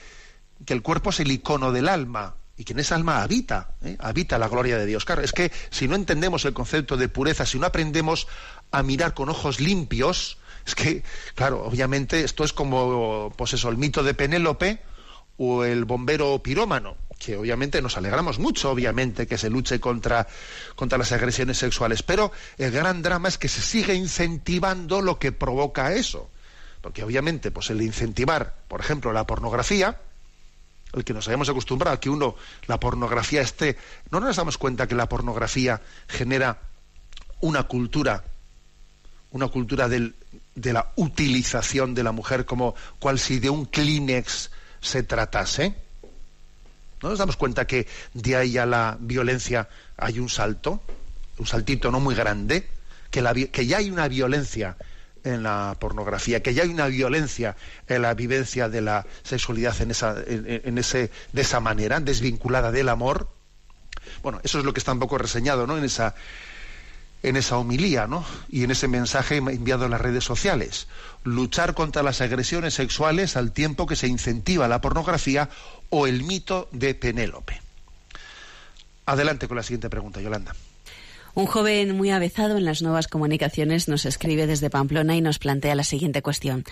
que el cuerpo es el icono del alma y que en alma habita, ¿eh? habita la gloria de Dios. Claro, es que si no entendemos el concepto de pureza, si no aprendemos a mirar con ojos limpios, es que, claro, obviamente esto es como, pues eso, el mito de Penélope o el bombero pirómano, que obviamente nos alegramos mucho, obviamente, que se luche contra, contra las agresiones sexuales, pero el gran drama es que se sigue incentivando lo que provoca eso. Porque obviamente, pues el incentivar, por ejemplo, la pornografía, el que nos hayamos acostumbrado a que uno, la pornografía esté, no nos damos cuenta que la pornografía genera una cultura, una cultura del, de la utilización de la mujer como cual si de un Kleenex se tratase. ¿No nos damos cuenta que de ahí a la violencia hay un salto, un saltito no muy grande, que, la, que ya hay una violencia en la pornografía, que ya hay una violencia en la vivencia de la sexualidad en esa, en, ese, de esa manera, desvinculada del amor. Bueno, eso es lo que está un poco reseñado ¿no? en, esa, en esa homilía ¿no? y en ese mensaje enviado en las redes sociales. Luchar contra las agresiones sexuales al tiempo que se incentiva la pornografía o el mito de Penélope. Adelante con la siguiente pregunta, Yolanda. Un joven muy avezado en las nuevas comunicaciones nos escribe desde Pamplona y nos plantea la siguiente cuestión.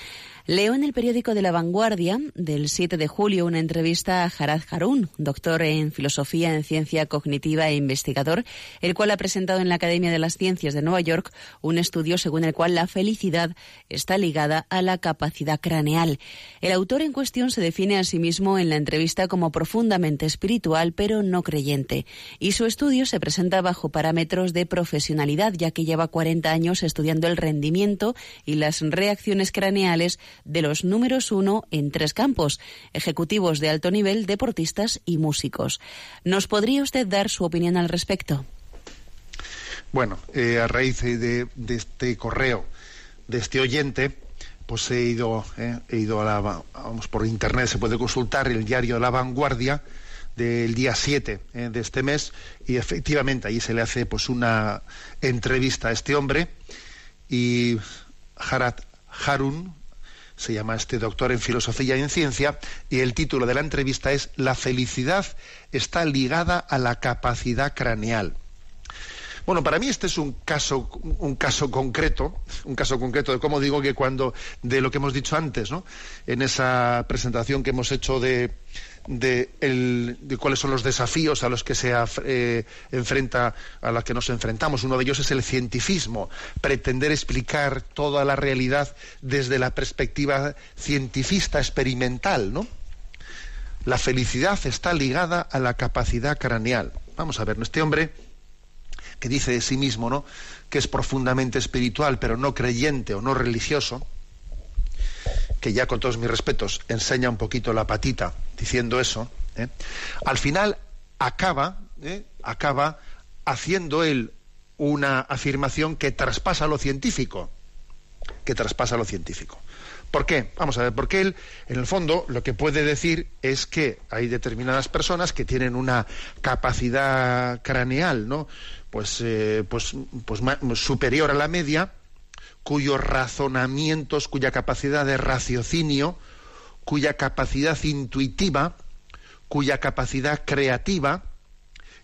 Leo en el periódico de La Vanguardia del 7 de julio una entrevista a Harad Harun, doctor en filosofía en ciencia cognitiva e investigador, el cual ha presentado en la Academia de las Ciencias de Nueva York un estudio según el cual la felicidad está ligada a la capacidad craneal. El autor en cuestión se define a sí mismo en la entrevista como profundamente espiritual pero no creyente, y su estudio se presenta bajo parámetros de profesionalidad, ya que lleva 40 años estudiando el rendimiento y las reacciones craneales de los números uno en tres campos, ejecutivos de alto nivel, deportistas y músicos. ¿Nos podría usted dar su opinión al respecto? Bueno, eh, a raíz de, este correo, de este oyente, pues he ido, eh, he ido a la, vamos, por internet, se puede consultar el diario La Vanguardia del día 7 eh, de este mes y efectivamente ahí se le hace pues una entrevista a este hombre y Harat Harun, se llama este doctor en filosofía y en ciencia, y el título de la entrevista es La felicidad está ligada a la capacidad craneal. Bueno, para mí este es un caso, un caso concreto, un caso concreto de cómo digo que cuando, de lo que hemos dicho antes, ¿no? En esa presentación que hemos hecho de, de, cuáles son los desafíos a los que se eh, enfrenta, a los que nos enfrentamos. Uno de ellos es el cientifismo, pretender explicar toda la realidad desde la perspectiva cientifista experimental, ¿no? La felicidad está ligada a la capacidad craneal. Vamos a ver, este hombre que dice de sí mismo, ¿no? que es profundamente espiritual, pero no creyente o no religioso, que ya con todos mis respetos enseña un poquito la patita diciendo eso, ¿eh? al final acaba, ¿eh? acaba haciendo él una afirmación que traspasa lo científico, que traspasa lo científico. ¿Por qué? Vamos a ver, porque él, en el fondo, lo que puede decir es que hay determinadas personas que tienen una capacidad craneal, ¿no? Pues, eh, pues, pues superior a la media, cuyos razonamientos, cuya capacidad de raciocinio, cuya capacidad intuitiva, cuya capacidad creativa,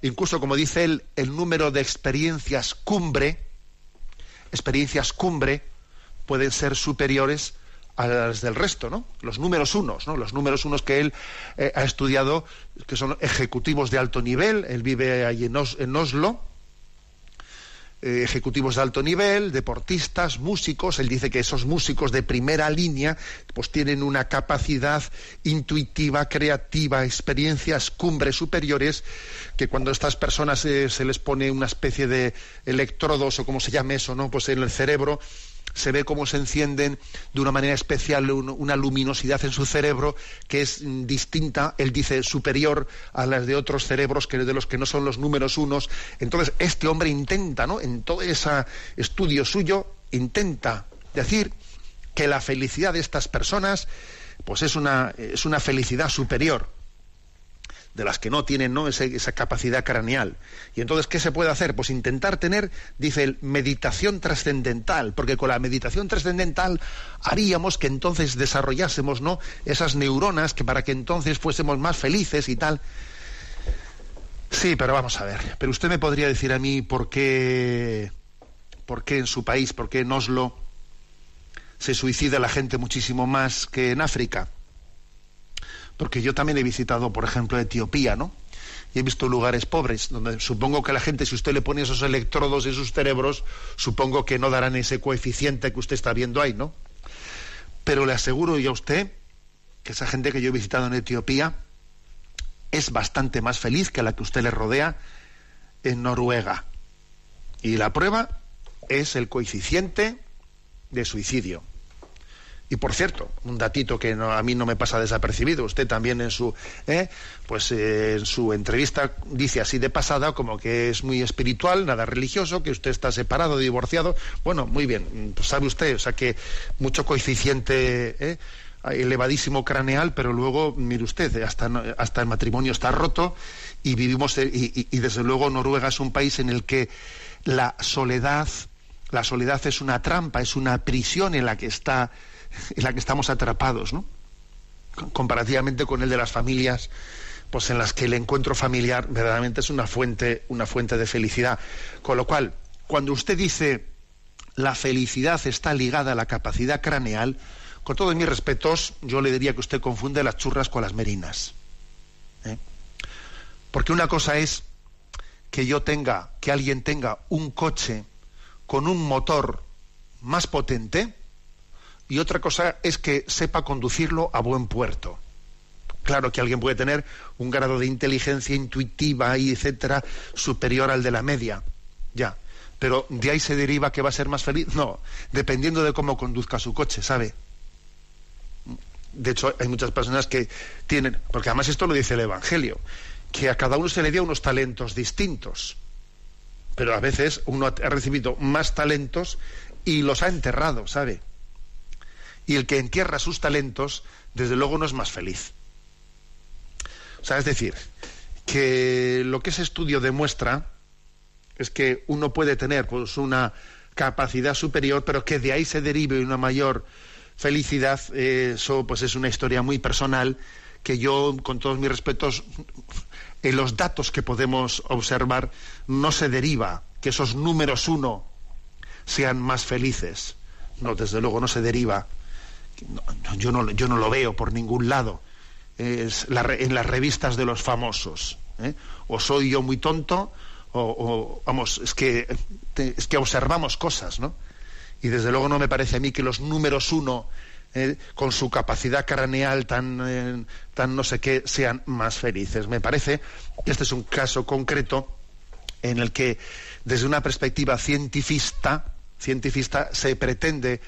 incluso como dice él, el número de experiencias cumbre, experiencias cumbre, pueden ser superiores a las del resto, ¿no? Los números unos, ¿no? Los números unos que él eh, ha estudiado, que son ejecutivos de alto nivel, él vive allí en Oslo, eh, ejecutivos de alto nivel, deportistas, músicos. Él dice que esos músicos de primera línea pues tienen una capacidad intuitiva, creativa, experiencias cumbres superiores que cuando a estas personas eh, se les pone una especie de electrodos o como se llame eso, ¿no? Pues en el cerebro se ve cómo se encienden de una manera especial una luminosidad en su cerebro que es distinta, él dice, superior a las de otros cerebros que de los que no son los números unos. Entonces, este hombre intenta, ¿no? En todo ese estudio suyo, intenta decir que la felicidad de estas personas, pues es una, es una felicidad superior. De las que no tienen ¿no? esa capacidad craneal. Y entonces, ¿qué se puede hacer? Pues intentar tener, dice él, meditación trascendental, porque con la meditación trascendental haríamos que entonces desarrollásemos ¿no? esas neuronas que para que entonces fuésemos más felices y tal. Sí, pero vamos a ver. Pero usted me podría decir a mí por qué, por qué en su país, por qué en Oslo se suicida la gente muchísimo más que en África porque yo también he visitado, por ejemplo, Etiopía, ¿no? Y he visto lugares pobres, donde supongo que la gente, si usted le pone esos electrodos en sus cerebros, supongo que no darán ese coeficiente que usted está viendo ahí, ¿no? Pero le aseguro yo a usted que esa gente que yo he visitado en Etiopía es bastante más feliz que la que usted le rodea en Noruega. Y la prueba es el coeficiente de suicidio. Y por cierto, un datito que a mí no me pasa desapercibido, usted también en su, ¿eh? pues eh, en su entrevista dice así de pasada como que es muy espiritual, nada religioso, que usted está separado, divorciado. Bueno, muy bien, pues sabe usted, o sea que mucho coeficiente ¿eh? elevadísimo craneal, pero luego, mire usted, hasta, hasta el matrimonio está roto y vivimos, y, y desde luego Noruega es un país en el que la soledad, la soledad es una trampa, es una prisión en la que está en la que estamos atrapados, ¿no? comparativamente con el de las familias pues en las que el encuentro familiar verdaderamente es una fuente una fuente de felicidad con lo cual cuando usted dice la felicidad está ligada a la capacidad craneal con todos mis respetos yo le diría que usted confunde las churras con las merinas ¿eh? porque una cosa es que yo tenga que alguien tenga un coche con un motor más potente y otra cosa es que sepa conducirlo a buen puerto. Claro que alguien puede tener un grado de inteligencia intuitiva y etcétera superior al de la media, ya. Pero de ahí se deriva que va a ser más feliz. No, dependiendo de cómo conduzca su coche, ¿sabe? De hecho, hay muchas personas que tienen, porque además esto lo dice el Evangelio, que a cada uno se le dio unos talentos distintos. Pero a veces uno ha recibido más talentos y los ha enterrado, ¿sabe? Y el que entierra sus talentos, desde luego no es más feliz. O sea, es decir, que lo que ese estudio demuestra es que uno puede tener pues una capacidad superior, pero que de ahí se derive una mayor felicidad, eso pues es una historia muy personal que yo, con todos mis respetos, en los datos que podemos observar, no se deriva que esos números uno sean más felices. No, desde luego no se deriva yo, no, yo no lo veo por ningún lado es en las revistas de los famosos. ¿eh? O soy yo muy tonto, o, vamos, es que, es que observamos cosas, ¿no? Y desde luego no me parece a mí que los números uno, ¿eh? con su capacidad craneal tan, eh, tan no sé qué, sean más felices. Me parece que este es un caso concreto en el que, desde una perspectiva cientifista, cientifista se pretende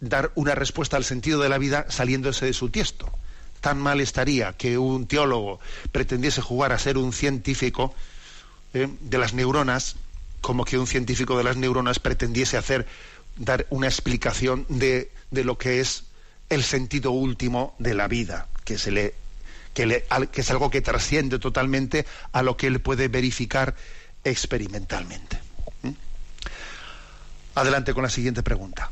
dar una respuesta al sentido de la vida saliéndose de su tiesto. Tan mal estaría que un teólogo pretendiese jugar a ser un científico eh, de las neuronas, como que un científico de las neuronas pretendiese hacer dar una explicación de, de lo que es el sentido último de la vida, que se le que, es algo que trasciende totalmente a lo que él puede verificar experimentalmente. ¿Mm? Adelante con la siguiente pregunta.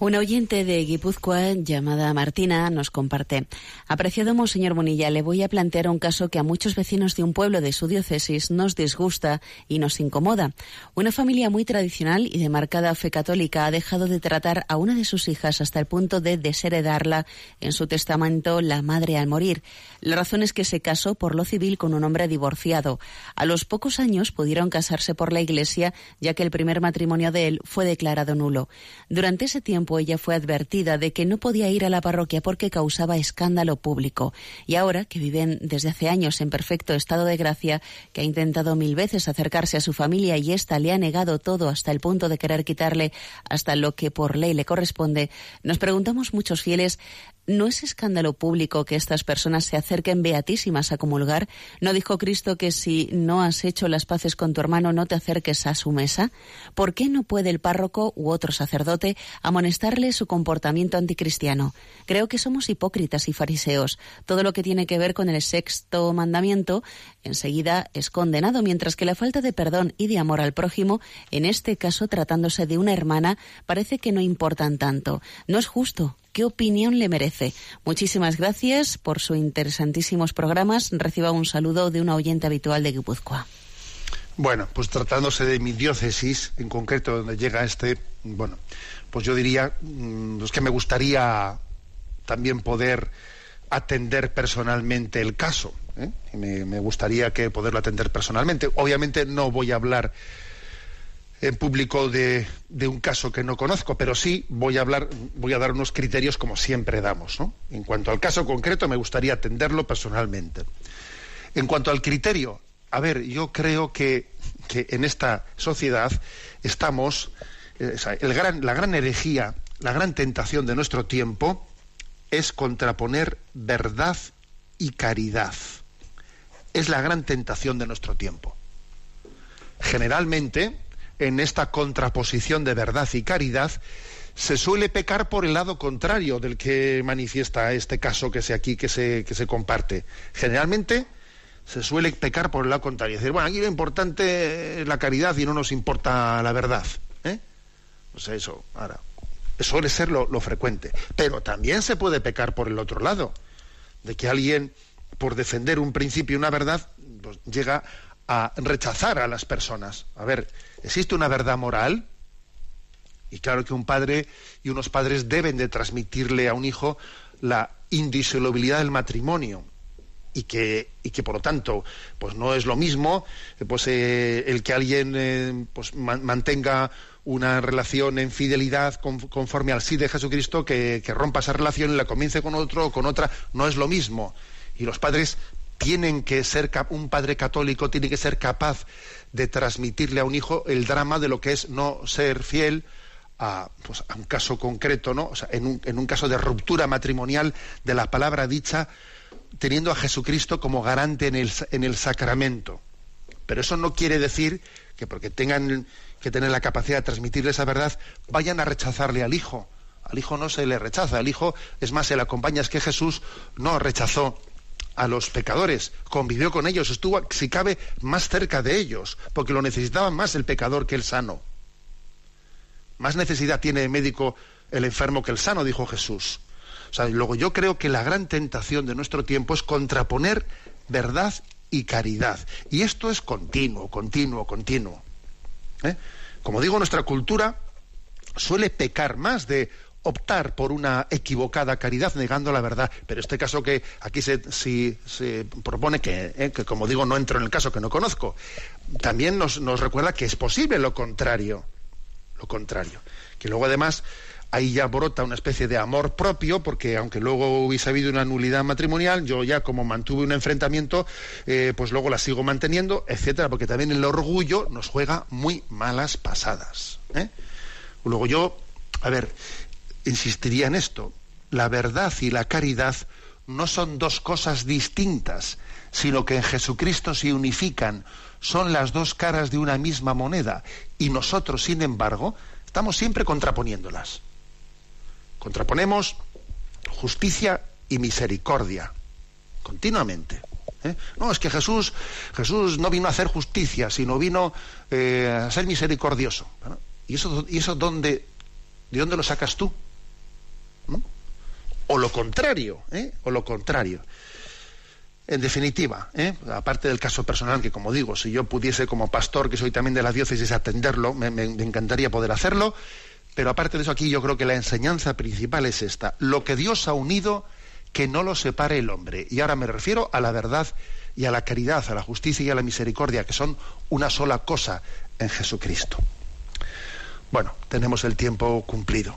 Una oyente de Guipúzcoa llamada Martina nos comparte. Apreciado Monseñor Bonilla, le voy a plantear un caso que a muchos vecinos de un pueblo de su diócesis nos disgusta y nos incomoda. Una familia muy tradicional y de marcada fe católica ha dejado de tratar a una de sus hijas hasta el punto de desheredarla en su testamento la madre al morir. La razón es que se casó por lo civil con un hombre divorciado. A los pocos años pudieron casarse por la iglesia ya que el primer matrimonio de él fue declarado nulo. Durante ese tiempo ella fue advertida de que no podía ir a la parroquia porque causaba escándalo público. Y ahora, que viven desde hace años en perfecto estado de gracia, que ha intentado mil veces acercarse a su familia y ésta le ha negado todo hasta el punto de querer quitarle hasta lo que por ley le corresponde, nos preguntamos muchos fieles ¿No es escándalo público que estas personas se acerquen beatísimas a comulgar? ¿No dijo Cristo que si no has hecho las paces con tu hermano no te acerques a su mesa? ¿Por qué no puede el párroco u otro sacerdote amonestar contestarle su comportamiento anticristiano. Creo que somos hipócritas y fariseos. Todo lo que tiene que ver con el sexto mandamiento enseguida es condenado, mientras que la falta de perdón y de amor al prójimo, en este caso tratándose de una hermana, parece que no importan tanto. No es justo. ¿Qué opinión le merece? Muchísimas gracias por sus interesantísimos programas. Reciba un saludo de una oyente habitual de Guipúzcoa. Bueno, pues tratándose de mi diócesis, en concreto donde llega este, bueno, pues yo diría mm, que me gustaría también poder atender personalmente el caso. ¿eh? Me, me, gustaría que poderlo atender personalmente. Obviamente no voy a hablar en público de, un caso que no conozco, pero sí voy a hablar, voy a dar unos criterios como siempre damos. ¿no? En cuanto al caso concreto, me gustaría atenderlo personalmente. En cuanto al criterio, a ver, yo creo que, en esta sociedad estamos, eh, gran, la gran herejía, la gran tentación de nuestro tiempo es contraponer verdad y caridad. Es la gran tentación de nuestro tiempo. Generalmente, en esta contraposición de verdad y caridad, se suele pecar por el lado contrario del que manifiesta este caso que se aquí que se, que se comparte. Generalmente se suele pecar por el lado contrario. Decir, bueno, aquí lo importante es la caridad y no nos importa la verdad. ¿eh? O sea, eso, ahora, suele ser lo, frecuente. Pero también se puede pecar por el otro lado, de que alguien, por defender un principio y una verdad, pues, llega a rechazar a las personas. A ver, ¿existe una verdad moral? Y claro que un padre y unos padres deben de transmitirle a un hijo la indisolubilidad del matrimonio y que, y que por lo tanto pues no es lo mismo pues eh, el que alguien eh, pues mantenga una relación en fidelidad conforme al sí de Jesucristo que, que rompa esa relación y la comience con otro o con otra no es lo mismo y los padres tienen que ser un padre católico tiene que ser capaz de transmitirle a un hijo el drama de lo que es no ser fiel a, pues, a un caso concreto, ¿no? O sea, en un, en un caso de ruptura matrimonial de la palabra dicha, teniendo a Jesucristo como garante en el, en el sacramento. Pero eso no quiere decir que porque tengan que tener la capacidad de transmitirle esa verdad, vayan a rechazarle al Hijo. Al Hijo no se le rechaza, al Hijo, es más, se le acompaña, es que Jesús no rechazó a los pecadores, convivió con ellos, estuvo, si cabe, más cerca de ellos, porque lo necesitaba más el pecador que el sano. Más necesidad tiene el médico el enfermo que el sano, dijo Jesús. O sea, luego yo creo que la gran tentación de nuestro tiempo es contraponer verdad y caridad. Y esto es continuo, continuo, continuo. ¿Eh? Como digo, nuestra cultura suele pecar más de optar por una equivocada caridad negando la verdad. Pero este caso que aquí se, propone que, ¿eh? que, como digo, no entro en el caso que no conozco, también nos, nos recuerda que es posible lo contrario. Lo contrario. Que luego además ahí ya brota una especie de amor propio, porque aunque luego hubiese habido una nulidad matrimonial, yo ya como mantuve un enfrentamiento, eh, pues luego la sigo manteniendo, etcétera, porque también el orgullo nos juega muy malas pasadas. ¿eh? Luego yo, a ver, insistiría en esto, la verdad y la caridad no son dos cosas distintas, sino que en Jesucristo se unifican, son las dos caras de una misma moneda, y nosotros, sin embargo, estamos siempre contraponiéndolas. Contraponemos justicia y misericordia continuamente. ¿eh? No, es que Jesús, Jesús no vino a hacer justicia, sino vino eh, a ser misericordioso. ¿Y eso, y eso dónde, de dónde lo sacas tú? O lo contrario, ¿eh? o lo contrario. En definitiva, aparte del caso personal, que como digo, si yo pudiese como pastor, que soy también de la diócesis, atenderlo, me encantaría poder hacerlo, pero aparte de eso, aquí yo creo que la enseñanza principal es esta. Lo que Dios ha unido, que no lo separe el hombre. Y ahora me refiero a la verdad y a la caridad, a la justicia y a la misericordia, que son una sola cosa en Jesucristo. Bueno, tenemos el tiempo cumplido.